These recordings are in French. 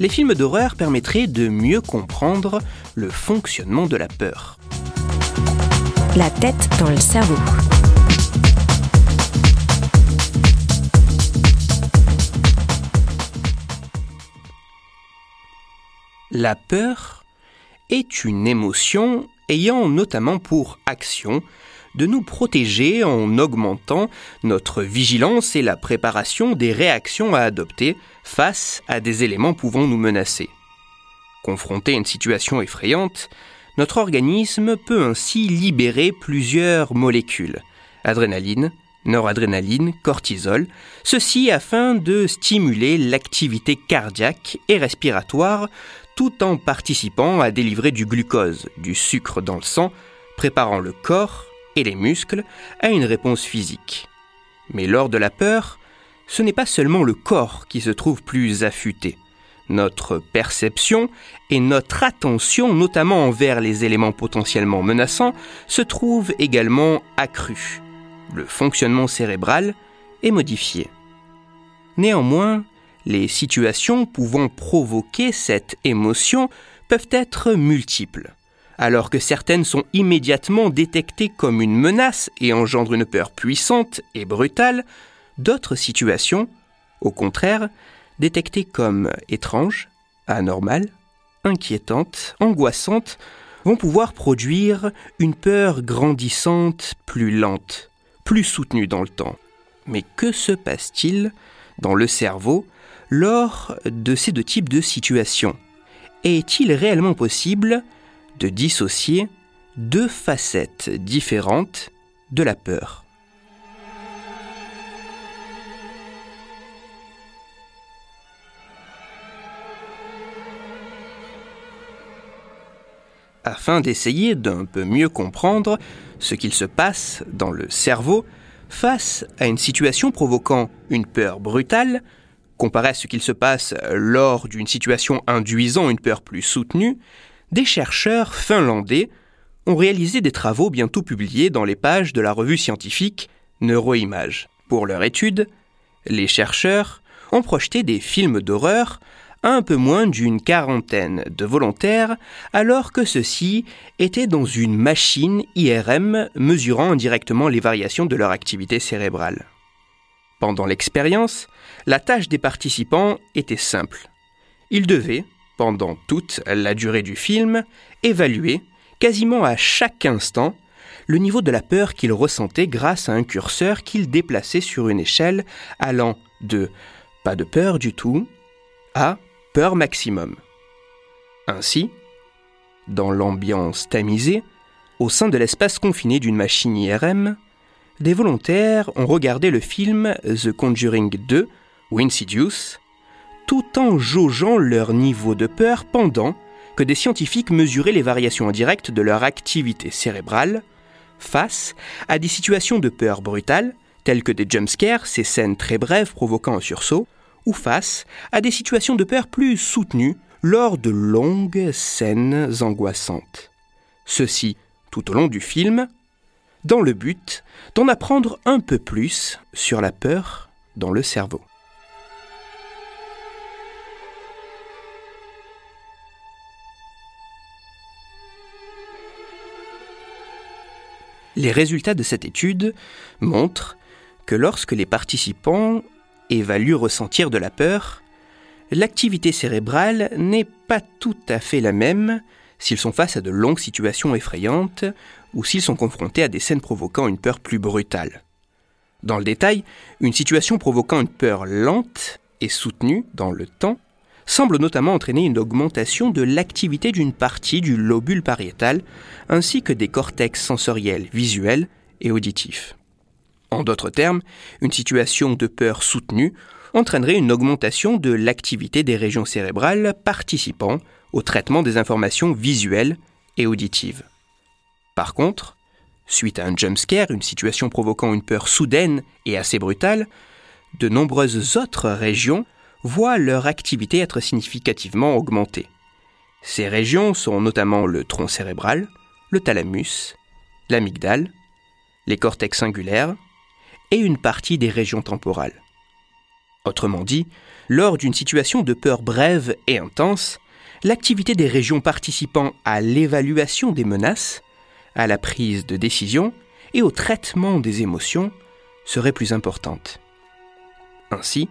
les films d'horreur permettraient de mieux comprendre le fonctionnement de la peur. La tête dans le cerveau. La peur est une émotion ayant notamment pour action de nous protéger en augmentant notre vigilance et la préparation des réactions à adopter face à des éléments pouvant nous menacer. Confronté à une situation effrayante, notre organisme peut ainsi libérer plusieurs molécules adrénaline, noradrénaline, cortisol, ceci afin de stimuler l'activité cardiaque et respiratoire tout en participant à délivrer du glucose, du sucre dans le sang, préparant le corps et les muscles à une réponse physique. Mais lors de la peur, ce n'est pas seulement le corps qui se trouve plus affûté. Notre perception et notre attention, notamment envers les éléments potentiellement menaçants, se trouvent également accrues. Le fonctionnement cérébral est modifié. Néanmoins, les situations pouvant provoquer cette émotion peuvent être multiples. Alors que certaines sont immédiatement détectées comme une menace et engendrent une peur puissante et brutale, d'autres situations, au contraire, détectées comme étranges, anormales, inquiétantes, angoissantes, vont pouvoir produire une peur grandissante plus lente, plus soutenue dans le temps. Mais que se passe-t-il dans le cerveau lors de ces deux types de situations? Est-il réellement possible de dissocier deux facettes différentes de la peur. Afin d'essayer d'un peu mieux comprendre ce qu'il se passe dans le cerveau face à une situation provoquant une peur brutale, comparé à ce qu'il se passe lors d'une situation induisant une peur plus soutenue, des chercheurs finlandais ont réalisé des travaux bientôt publiés dans les pages de la revue scientifique Neuroimage. Pour leur étude, les chercheurs ont projeté des films d'horreur à un peu moins d'une quarantaine de volontaires, alors que ceux-ci étaient dans une machine IRM mesurant indirectement les variations de leur activité cérébrale. Pendant l'expérience, la tâche des participants était simple. Ils devaient, pendant toute la durée du film, évaluer, quasiment à chaque instant, le niveau de la peur qu'ils ressentaient grâce à un curseur qu'ils déplaçaient sur une échelle allant de pas de peur du tout à peur maximum. Ainsi, dans l'ambiance tamisée, au sein de l'espace confiné d'une machine IRM, des volontaires ont regardé le film The Conjuring 2 ou Insidious, tout en jaugeant leur niveau de peur pendant que des scientifiques mesuraient les variations indirectes de leur activité cérébrale face à des situations de peur brutales, telles que des jumpscares, ces scènes très brèves provoquant un sursaut, ou face à des situations de peur plus soutenues lors de longues scènes angoissantes. Ceci tout au long du film, dans le but d'en apprendre un peu plus sur la peur dans le cerveau. Les résultats de cette étude montrent que lorsque les participants évaluent ressentir de la peur, l'activité cérébrale n'est pas tout à fait la même s'ils sont face à de longues situations effrayantes ou s'ils sont confrontés à des scènes provoquant une peur plus brutale. Dans le détail, une situation provoquant une peur lente et soutenue dans le temps semble notamment entraîner une augmentation de l'activité d'une partie du lobule pariétal ainsi que des cortex sensoriels visuels et auditifs. En d'autres termes, une situation de peur soutenue entraînerait une augmentation de l'activité des régions cérébrales participant au traitement des informations visuelles et auditive. Par contre, suite à un jumpscare, une situation provoquant une peur soudaine et assez brutale, de nombreuses autres régions voient leur activité être significativement augmentée. Ces régions sont notamment le tronc cérébral, le thalamus, l'amygdale, les cortex singulaires et une partie des régions temporales. Autrement dit, lors d'une situation de peur brève et intense, l'activité des régions participant à l'évaluation des menaces, à la prise de décision et au traitement des émotions serait plus importante. Ainsi,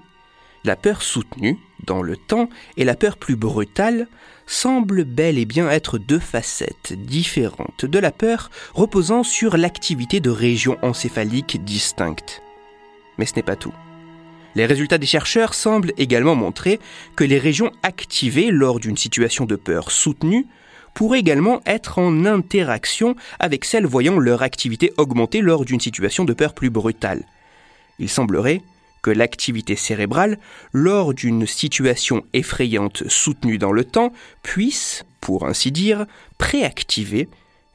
la peur soutenue dans le temps et la peur plus brutale semblent bel et bien être deux facettes différentes de la peur reposant sur l'activité de régions encéphaliques distinctes. Mais ce n'est pas tout. Les résultats des chercheurs semblent également montrer que les régions activées lors d'une situation de peur soutenue pourraient également être en interaction avec celles voyant leur activité augmenter lors d'une situation de peur plus brutale. Il semblerait que l'activité cérébrale, lors d'une situation effrayante soutenue dans le temps, puisse, pour ainsi dire, préactiver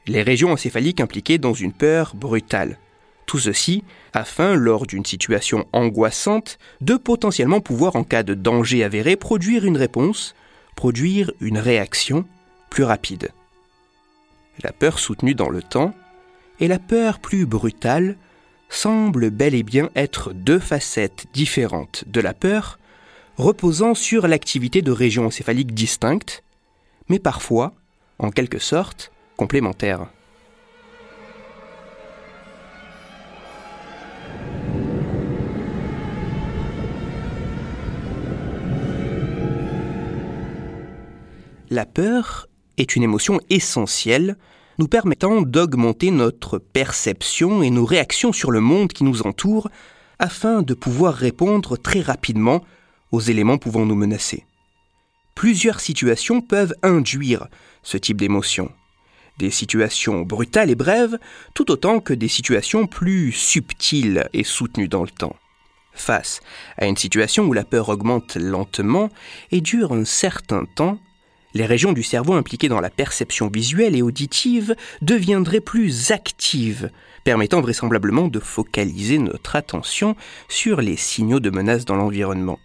les régions encéphaliques impliquées dans une peur brutale. Tout ceci afin, lors d'une situation angoissante, de potentiellement pouvoir, en cas de danger avéré, produire une réponse, produire une réaction plus rapide. La peur soutenue dans le temps et la peur plus brutale semblent bel et bien être deux facettes différentes de la peur, reposant sur l'activité de régions encéphaliques distinctes, mais parfois, en quelque sorte, complémentaires. La peur est une émotion essentielle nous permettant d'augmenter notre perception et nos réactions sur le monde qui nous entoure afin de pouvoir répondre très rapidement aux éléments pouvant nous menacer. Plusieurs situations peuvent induire ce type d'émotion. Des situations brutales et brèves, tout autant que des situations plus subtiles et soutenues dans le temps. Face à une situation où la peur augmente lentement et dure un certain temps, les régions du cerveau impliquées dans la perception visuelle et auditive deviendraient plus actives, permettant vraisemblablement de focaliser notre attention sur les signaux de menace dans l'environnement.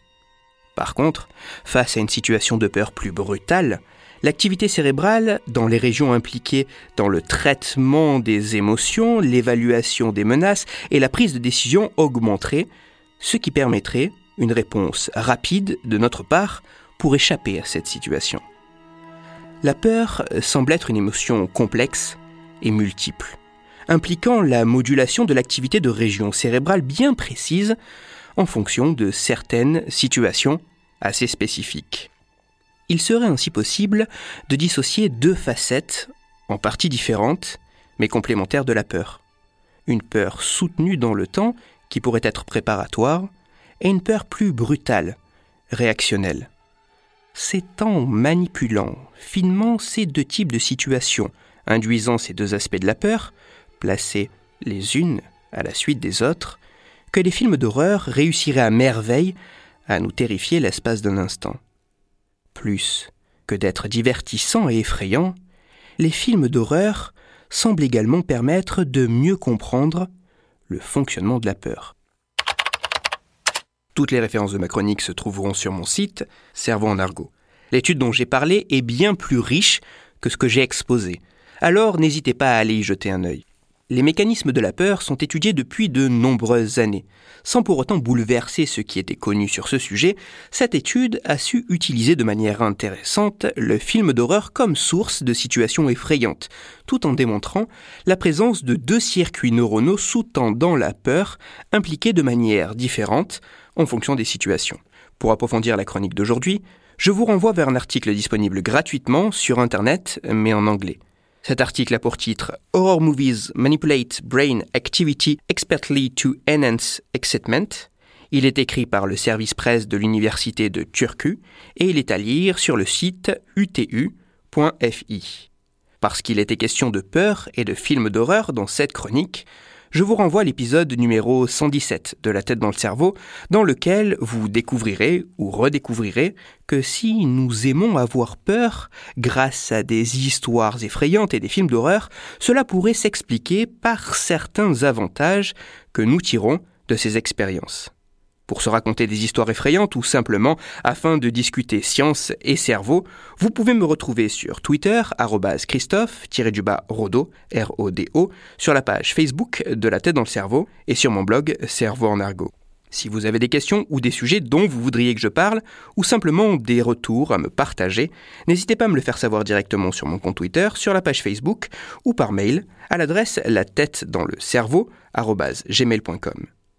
Par contre, face à une situation de peur plus brutale, l'activité cérébrale dans les régions impliquées dans le traitement des émotions, l'évaluation des menaces et la prise de décision augmenterait, ce qui permettrait une réponse rapide de notre part pour échapper à cette situation. La peur semble être une émotion complexe et multiple, impliquant la modulation de l'activité de régions cérébrales bien précises en fonction de certaines situations assez spécifiques. Il serait ainsi possible de dissocier deux facettes, en partie différentes, mais complémentaires de la peur. Une peur soutenue dans le temps, qui pourrait être préparatoire, et une peur plus brutale, réactionnelle c'est en manipulant finement ces deux types de situations, induisant ces deux aspects de la peur, placés les unes à la suite des autres, que les films d'horreur réussiraient à merveille à nous terrifier l'espace d'un instant. Plus que d'être divertissants et effrayants, les films d'horreur semblent également permettre de mieux comprendre le fonctionnement de la peur. Toutes les références de ma chronique se trouveront sur mon site, Cerveau en argot. L'étude dont j'ai parlé est bien plus riche que ce que j'ai exposé. Alors n'hésitez pas à aller y jeter un œil. Les mécanismes de la peur sont étudiés depuis de nombreuses années. Sans pour autant bouleverser ce qui était connu sur ce sujet, cette étude a su utiliser de manière intéressante le film d'horreur comme source de situations effrayantes, tout en démontrant la présence de deux circuits neuronaux sous-tendant la peur, impliqués de manière différente en fonction des situations. Pour approfondir la chronique d'aujourd'hui, je vous renvoie vers un article disponible gratuitement sur Internet, mais en anglais. Cet article a pour titre Horror Movies Manipulate Brain Activity Expertly to Enhance Excitement. Il est écrit par le service presse de l'université de Turku et il est à lire sur le site utu.fi. Parce qu'il était question de peur et de films d'horreur dans cette chronique, je vous renvoie à l'épisode numéro 117 de La tête dans le cerveau, dans lequel vous découvrirez ou redécouvrirez que si nous aimons avoir peur grâce à des histoires effrayantes et des films d'horreur, cela pourrait s'expliquer par certains avantages que nous tirons de ces expériences pour se raconter des histoires effrayantes ou simplement afin de discuter science et cerveau, vous pouvez me retrouver sur Twitter, Christophe-Rodo, R-O-D-O, sur la page Facebook de La tête dans le cerveau et sur mon blog Cerveau en argot. Si vous avez des questions ou des sujets dont vous voudriez que je parle, ou simplement des retours à me partager, n'hésitez pas à me le faire savoir directement sur mon compte Twitter, sur la page Facebook ou par mail à l'adresse la tête dans le cerveau gmail.com.